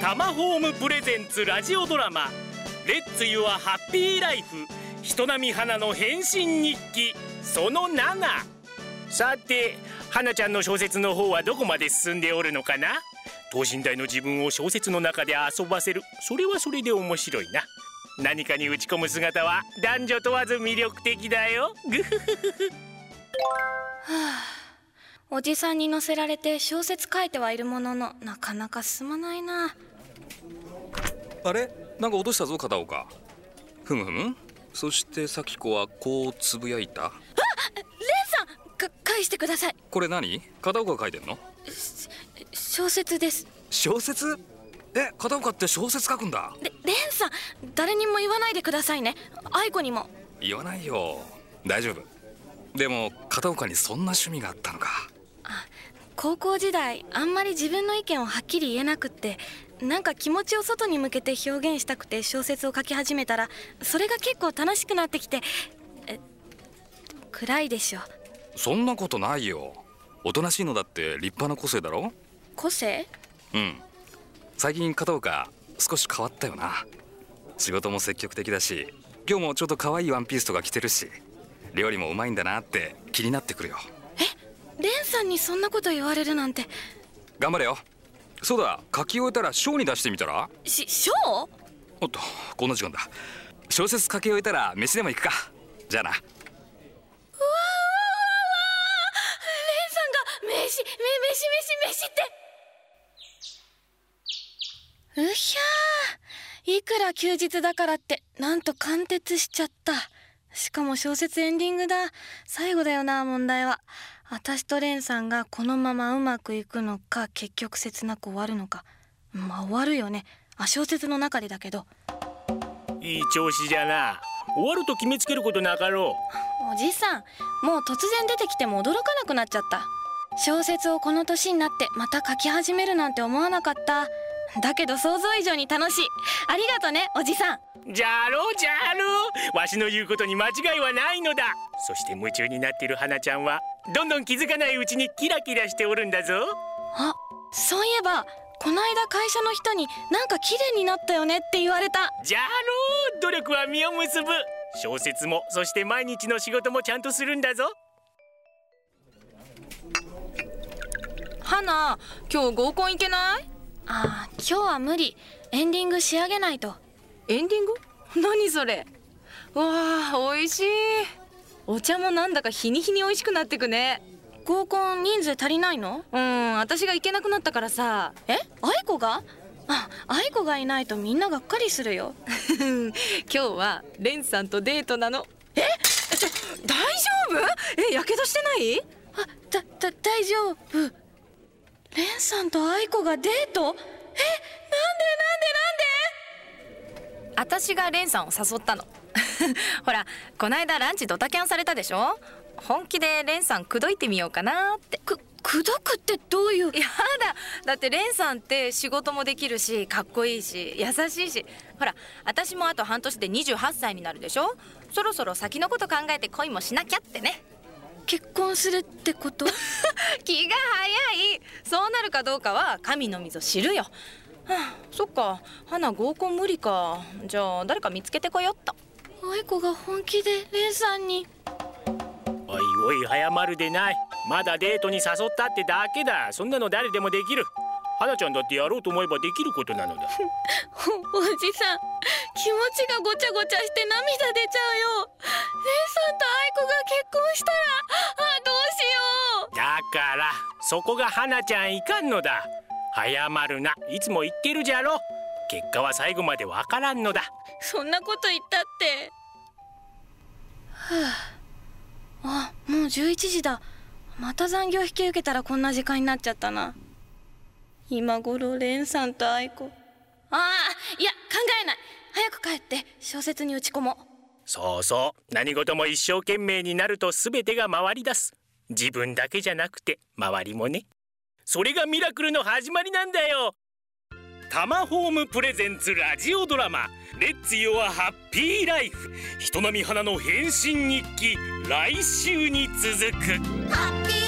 タマホームプレゼンツラジオドラマレッツユアハッピーライフ人並み花の変身日記その7さて花ちゃんの小説の方はどこまで進んでおるのかな？等身大の自分を小説の中で遊ばせる。それはそれで面白いな。何かに打ち込む姿は男女問わず魅力的だよ。グフフフフ。おじさんに乗せられて小説書いてはいるもののなかなか進まないな。あれ？なんか落としたぞ片岡。ふむふむ。そして咲子はこうつぶやいた。レンさんか返してください。これ何？片岡が書いてんの？小説です。小説？え片岡って小説書くんだ。レレンさん誰にも言わないでくださいね。愛子にも。言わないよ。大丈夫。でも片岡にそんな趣味があったのか高校時代あんまり自分の意見をはっきり言えなくってなんか気持ちを外に向けて表現したくて小説を書き始めたらそれが結構楽しくなってきてえ暗いでしょ。そんなことないよ。おとなしいのだって立派な個性だろ？個性？うん。最近片岡少し変わったよな。仕事も積極的だし今日もちょっと可愛いワンピースとか着てるし料理もうまいんだなって気になってくるよレンさんにそんなこと言われるなんて。頑張れよ。そうだ。書き終えたら賞に出してみたら？し賞おっとこんな時間だ。小説書き終えたら飯でも行くか。じゃあな。レンさんが飯め飯飯飯って。うひゃー。いくら休日だからってなんと貫徹しちゃったしかも小説エンディングだ。最後だよな問題は。私とレンさんがこのままうまくいくのか結局切なく終わるのか。まあ終わるよね。あ小説の中でだけど。いい調子じゃな。終わると決めつけることなかろおじさんもう突然出てきても驚かなくなっちゃった。小説をこの年になってまた書き始めるなんて思わなかっただけど想像以上に楽しい。ありがとねおじさん。うじゃろじゃろわしの言うことに間違いはないのだ。そして夢中になっている花ちゃんはどんどん気づかないうちにキラキラしておるんだぞ。あそういえばこないだ会社の人になんか綺麗になったよねって言われた。じゃろ努力は実を結ぶ。小説もそして毎日の仕事もちゃんとするんだぞ。花今日合コン行けない？あー今日は無理。エンディング仕上げないと。エンディング？何それ。わあ美味しい。お茶もなんだか日に日に美味しくなってくね。合コン人数足りないの？うん私が行けなくなったからさ。え？愛子が？あ愛子がいないとみんながっかりするよ。今日はレンさんとデートなの。え？ちょ大丈夫？えやけどしてない？あだだ大丈夫レンさんと愛子がデート？えなんでなんで私がレンさんを誘ったの。ほらこないだランチドタキャンされたでしょ？本気でレンさん口説いてみようかなって。く口説くってどういう？やだ。だってレンさんって仕事もできるしかっこいいし優しいし。ほら私もあと半年で28歳になるでしょ？そろそろ先のこと考えて恋もしなきゃってね結婚するってこと？気が早い。そうなるかどうかは神のみぞ知るよ。はあ、そっか。花合コン無理か。じゃあ誰か見つけてこよっと。愛子が本気でレンさんに。おいおい早まるでない。まだデートに誘ったってだけだ。そんなの誰でもできる。花ちゃんだってやろうと思えばできることなのだ。お おじさん気持ちがごちゃごちゃして涙出ちゃうよ。レンさんと愛子が結婚したらから。そこが花ちゃんいかんのだ。早まるな。いつも言ってるじゃろ。結果は最後までわからんのだ。そんなこと言ったって。はあ。あもう11時だ。また残業引き受けたらこんな時間になっちゃったな。今頃レンさんと愛子。ああいや考えない。早く帰って小説に打ち込もう。そうそう。何事も一生懸命になると全てが回り出す自分だけじゃなくて周りもね。それがミラクルの始まりなんだよ。タマホームプレゼンツラジオドラマ「レッツ・ヨア・ハッピー・ライフ」人並み花の変身日記。来週に続く。